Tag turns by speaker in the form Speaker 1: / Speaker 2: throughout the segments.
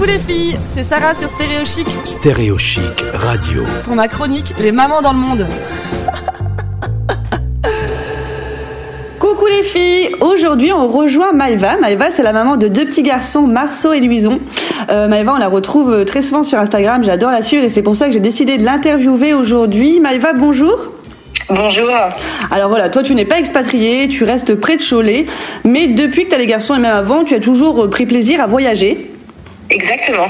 Speaker 1: Coucou les filles, c'est Sarah sur Stéréo Chic.
Speaker 2: Stéréo Chic Radio.
Speaker 1: Pour ma chronique, les mamans dans le monde. Coucou les filles, aujourd'hui on rejoint Maëva. Maëva c'est la maman de deux petits garçons, Marceau et Louison. Euh, Maëva on la retrouve euh, très souvent sur Instagram, j'adore la suivre et c'est pour ça que j'ai décidé de l'interviewer aujourd'hui. Maëva bonjour.
Speaker 3: Bonjour.
Speaker 1: Alors voilà, toi tu n'es pas expatriée, tu restes près de Cholet, mais depuis que tu as les garçons et même avant, tu as toujours euh, pris plaisir à voyager.
Speaker 3: Exactement.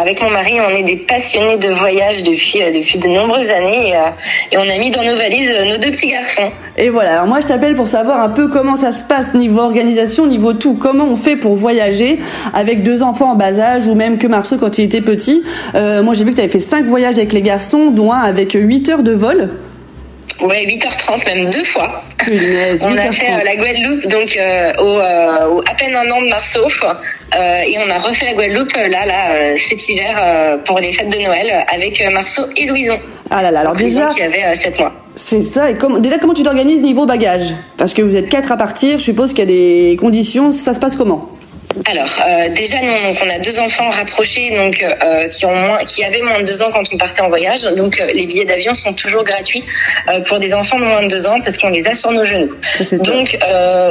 Speaker 3: avec mon mari, on est des passionnés de voyage depuis euh, depuis de nombreuses années et, euh, et, on a mis dans nos valises nos deux petits garçons.
Speaker 1: Et voilà. Alors moi, je t'appelle pour savoir un peu comment ça se passe niveau organisation, niveau tout. Comment on fait pour voyager avec deux enfants en bas âge ou même que Marceau quand il était petit? Euh, moi, j'ai vu que tu avais fait cinq voyages avec les garçons, dont un avec 8 heures de vol.
Speaker 3: Ouais, 8h30, même deux fois. on a fait euh, la Guadeloupe, donc euh, euh, au, à peine un an de Marceau, et on a refait la Guadeloupe là, là, cet hiver pour les fêtes de Noël avec Marceau et Louison.
Speaker 1: Ah là là, alors déjà.
Speaker 3: Qui avait 7 mois.
Speaker 1: C'est ça. Et déjà, comment tu t'organises niveau bagage? Parce que vous êtes quatre à partir. Je suppose qu'il y a des conditions. Ça se passe comment?
Speaker 3: Alors euh, déjà nous donc on a deux enfants rapprochés donc euh, qui ont moins qui avaient moins de deux ans quand on partait en voyage donc euh, les billets d'avion sont toujours gratuits pour des enfants de moins de deux ans parce qu'on les a sur nos genoux. Donc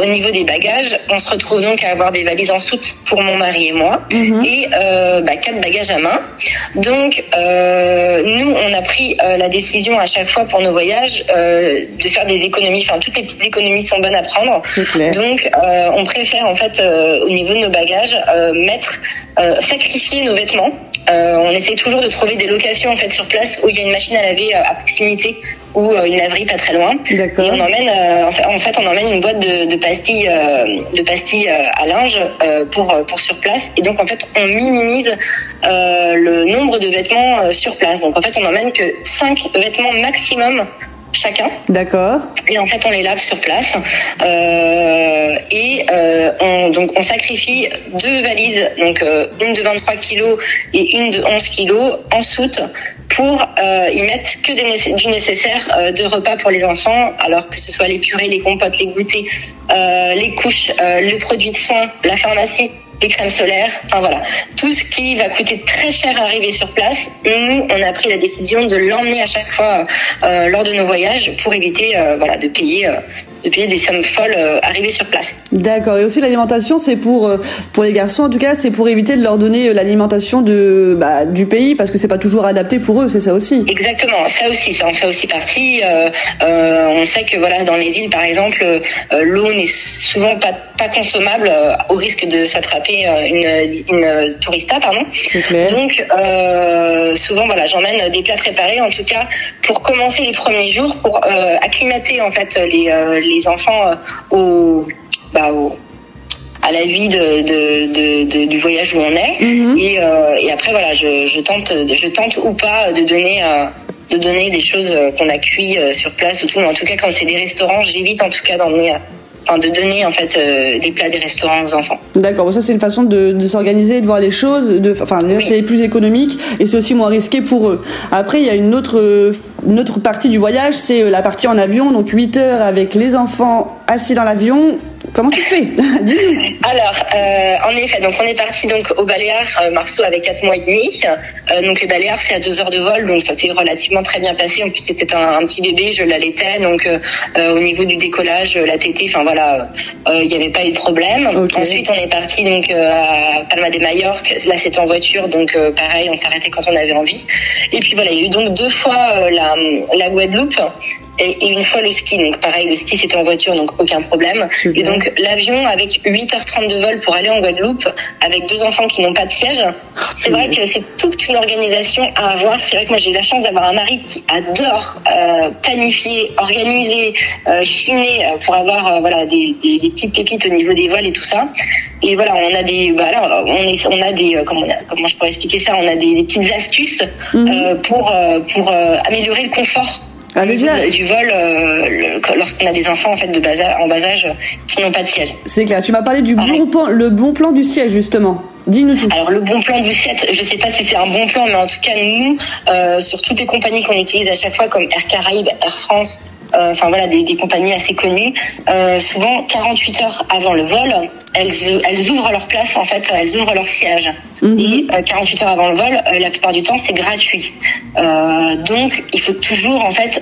Speaker 3: au niveau des bagages on se retrouve donc à avoir des valises en soute pour mon mari et moi mhm. et bah, quatre bagages à main. Donc nous on a pris la décision à chaque fois pour nos voyages de faire des économies enfin toutes les petites économies sont bonnes à prendre. Donc on préfère en fait au niveau de nos bagages, euh, mettre, euh, sacrifier nos vêtements. Euh, on essaie toujours de trouver des locations en fait sur place où il y a une machine à laver à proximité ou une laverie pas très loin. Et on emmène, en fait, on emmène une boîte de, pastilles, de pastilles à linge pour pour sur place. Et donc en fait, on minimise le nombre de vêtements sur place. Donc en fait, on emmène que 5 vêtements maximum chacun.
Speaker 1: D'accord.
Speaker 3: Et en fait, on les lave sur place. Euh, et euh, on, donc, on sacrifie deux valises, donc euh, une de 23 kilos et une de 11 kilos en soute pour euh, y mettre que des, du nécessaire de repas pour les enfants, alors que ce soit les purées, les compotes, les goûters, euh, les couches, le produit de soins, la pharmacie les crèmes solaires, enfin voilà, tout ce qui va coûter très cher à arriver sur place. Nous, on a pris la décision de l'emmener à chaque fois euh, lors de nos voyages pour éviter euh, de payer de payer des sommes folles euh, arrivées sur place.
Speaker 1: D'accord. Et aussi l'alimentation, c'est pour euh, pour les garçons en tout cas, c'est pour éviter de leur donner euh, l'alimentation de bah, du pays parce que c'est pas toujours adapté pour eux, c'est ça aussi.
Speaker 3: Exactement. Ça aussi, ça en fait aussi partie. Euh, on sait que voilà dans les îles par exemple, l'eau n'est souvent pas pas consommable au risque de s'attraper une une tourista pardon.
Speaker 1: C'est clair.
Speaker 3: Donc souvent voilà, j'emmène des plats préparés en tout cas pour commencer les premiers jours pour acclimater en fait les les enfants euh, bah, au, à la vie de, du voyage où on est. Mhm. Euh, et, après, voilà, je, tente, je tente ou pas de donner, euh, de donner des choses qu'on a cuit sur place ou tout. Mais en tout cas, quand c'est des restaurants, j'évite en tout cas d'emmener enfin de donner en fait euh, les plats des restaurants aux enfants.
Speaker 1: D'accord, ça c'est une façon de, de s'organiser, de voir les choses, de, enfin c'est plus économique et c'est aussi moins risqué pour eux. Après il y a une autre une autre partie du voyage, c'est la partie en avion, donc 8 heures avec les enfants assis dans l'avion Comment tu fais.
Speaker 3: Alors, euh, en effet, donc on est parti donc au Baléares, euh, Marceau avait 4 mois et demi. Euh, donc les Baléares, c'est à 2 heures de vol, donc ça s'est relativement très bien passé. En plus, c'était un, petit bébé, je l'allaitais, donc au niveau du décollage, la tétée, enfin voilà, il n'y avait pas eu de problème. Ensuite, on est parti donc à Palma de Mallorca. Là, c'était en voiture, donc pareil, on s'arrêtait quand on avait envie. Et puis voilà, il y a eu donc deux fois la, la Guadeloupe et, une fois le ski. Donc pareil, le ski c'était en voiture, donc aucun problème. Et donc l'avion avec 8h30 de vol pour aller en Guadeloupe, avec deux enfants qui n'ont pas de siège, oh, c'est vrai que c'est toute une organisation à avoir. C'est vrai que moi j'ai la chance d'avoir un mari qui adore euh, planifier, organiser, euh, chiner euh, pour avoir euh, voilà des, des, des, petites pépites au niveau des vols et tout ça. Et voilà, on a des, bah alors, on, est, on a des, euh, comment, comment je pourrais expliquer ça? On a des, des petites astuces mhm. pour pour améliorer le confort ah, déjà... du vol euh, lorsqu'on a des enfants en fait de bas en bas âge qui n'ont pas de siège.
Speaker 1: C'est clair. Tu m'as parlé du bon plan, le bon plan du siège justement. Dis-nous tout.
Speaker 3: Alors le bon plan du siège, je sais pas si c'est un bon plan, mais en tout cas nous, euh, sur toutes les compagnies qu'on utilise à chaque fois, comme Air Caraïbes, Air France, enfin voilà, des, des, compagnies assez connues, souvent 48 heures avant le vol, elles, elles ouvrent leur place en fait, elles ouvrent leur siège. Mhm. Et 48 heures avant le vol, la plupart du temps, c'est gratuit. donc, il faut toujours en fait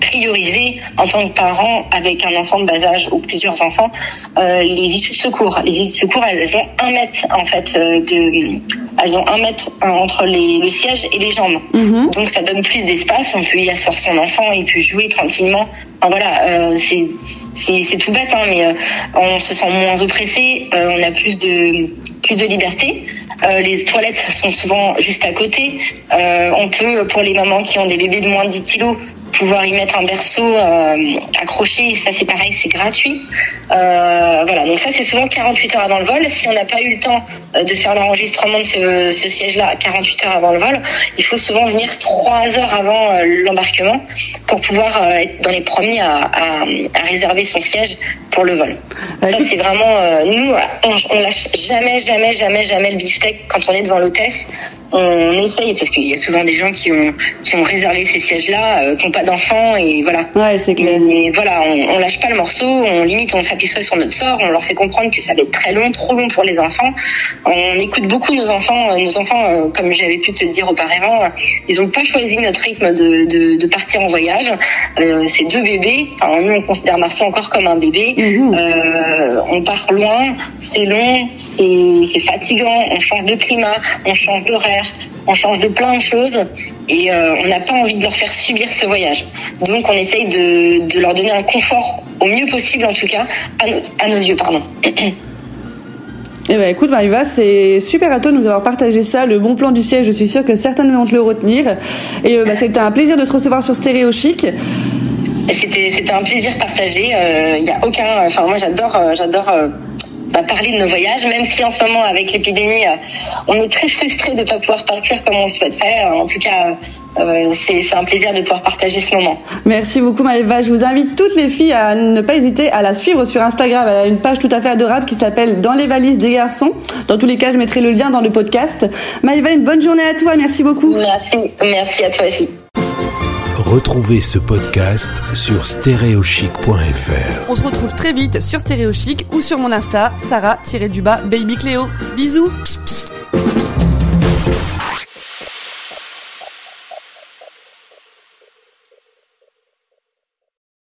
Speaker 3: prioriser en tant que parent avec un enfant de bas âge ou plusieurs enfants euh, les issues de secours. Les issues de secours, elles ont un mètre en fait euh, de, elles ont un mètre euh, entre les, le siège et les jambes. Mhm. Donc ça donne plus d'espace. On peut y asseoir son enfant, il peut jouer tranquillement. Enfin, voilà, euh, c'est c'est tout bête, hein, mais euh, on se sent moins oppressé, on a plus de plus de liberté. les toilettes sont souvent juste à côté. on peut, pour les mamans qui ont des bébés de moins de 10 kilos, pouvoir y mettre un berceau euh, accroché, ça c'est pareil, c'est gratuit. Euh, voilà, donc ça c'est souvent 48 heures avant le vol. Si on n'a pas eu le temps euh, de faire l'enregistrement de ce, ce siège-là 48 heures avant le vol, il faut souvent venir 3 heures avant euh, l'embarquement pour pouvoir être dans les premiers à, à, à, réserver son siège pour le vol. Ça c'est vraiment, nous, on, on lâche jamais, jamais, jamais, jamais le beefsteak quand on est devant l'hôtesse. On essaye parce qu'il y a souvent des gens qui ont qui ont réservé ces sièges-là, qui n'ont pas d'enfants et voilà.
Speaker 1: Ouais, c'est clair.
Speaker 3: Et, voilà, on, on, lâche pas le morceau, on limite, on s'apitoie sur notre sort, on leur fait comprendre que ça va être très long, trop long pour les enfants. On écoute beaucoup nos enfants, euh, nos enfants, euh, comme j'avais pu te le dire auparavant, ils ont pas choisi notre rythme de, de, de partir en voyage. Euh, c'est deux bébés. Enfin, nous, on considère Marceau encore comme un bébé. Mhm. Euh, on part loin, c'est long, c'est fatigant, on change de climat, on change d'horaire, on change de plein de choses et euh, on n'a pas envie de leur faire subir ce voyage. Donc on essaye de, de leur donner un confort au mieux possible en tout cas à nos, à nos yeux. Pardon.
Speaker 1: Eh ben écoute Mariva, c'est super à toi de nous avoir partagé ça, le bon plan du siège, je suis sûre que certains vont te le retenir. Et euh, bah, c'était un plaisir de te recevoir sur Stéréo Chic.
Speaker 3: C'était un plaisir partagé. Il euh, n'y a aucun. Enfin, moi, j'adore, euh, j'adore bah, parler de nos voyages, même si en ce moment, avec l'épidémie, on est très frustré de ne pas pouvoir partir comme on le souhaiterait. En tout cas, euh, c'est un plaisir de pouvoir partager ce moment.
Speaker 1: Merci beaucoup Maëva. Je vous invite toutes les filles à ne pas hésiter à la suivre sur Instagram. Elle a une page tout à fait adorable qui s'appelle Dans les valises des garçons. Dans tous les cas, je mettrai le lien dans le podcast. Maëva, une bonne journée à toi. Merci beaucoup.
Speaker 3: Merci. Merci à toi aussi.
Speaker 2: Retrouvez ce podcast sur stéréochic.fr.
Speaker 1: On se retrouve très vite sur Stéréochic ou sur mon Insta, Sarah-du-bas Baby Cléo. Bisous